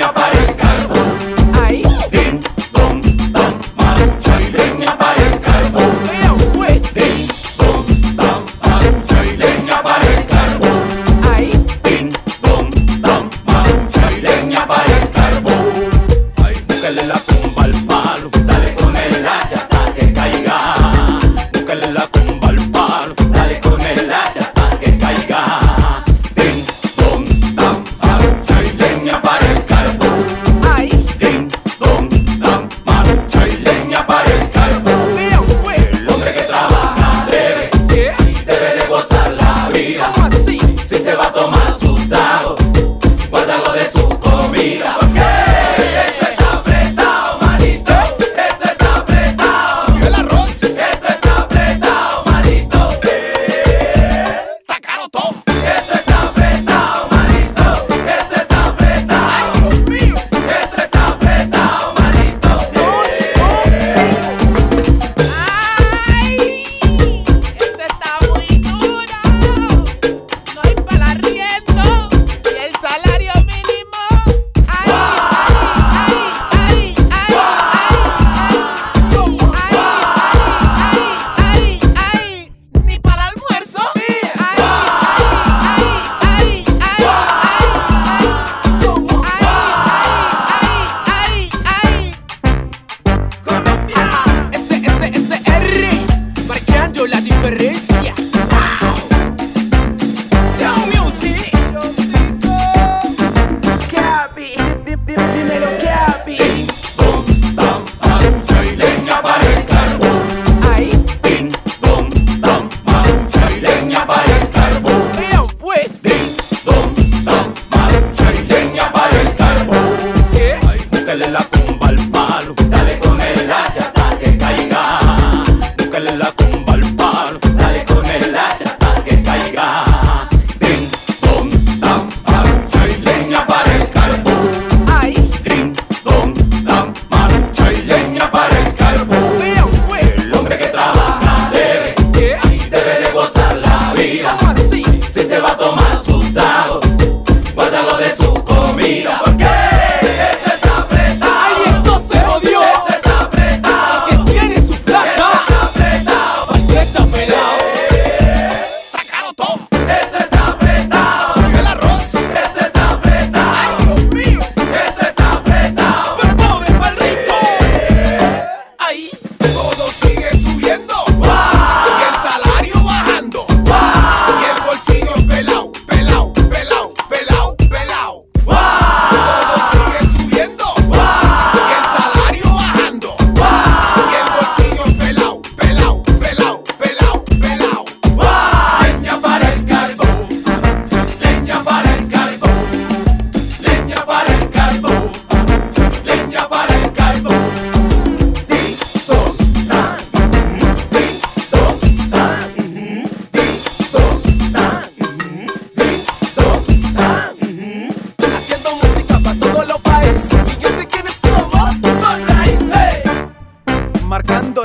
niño aparece.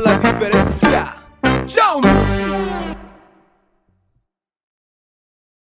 La diferencia.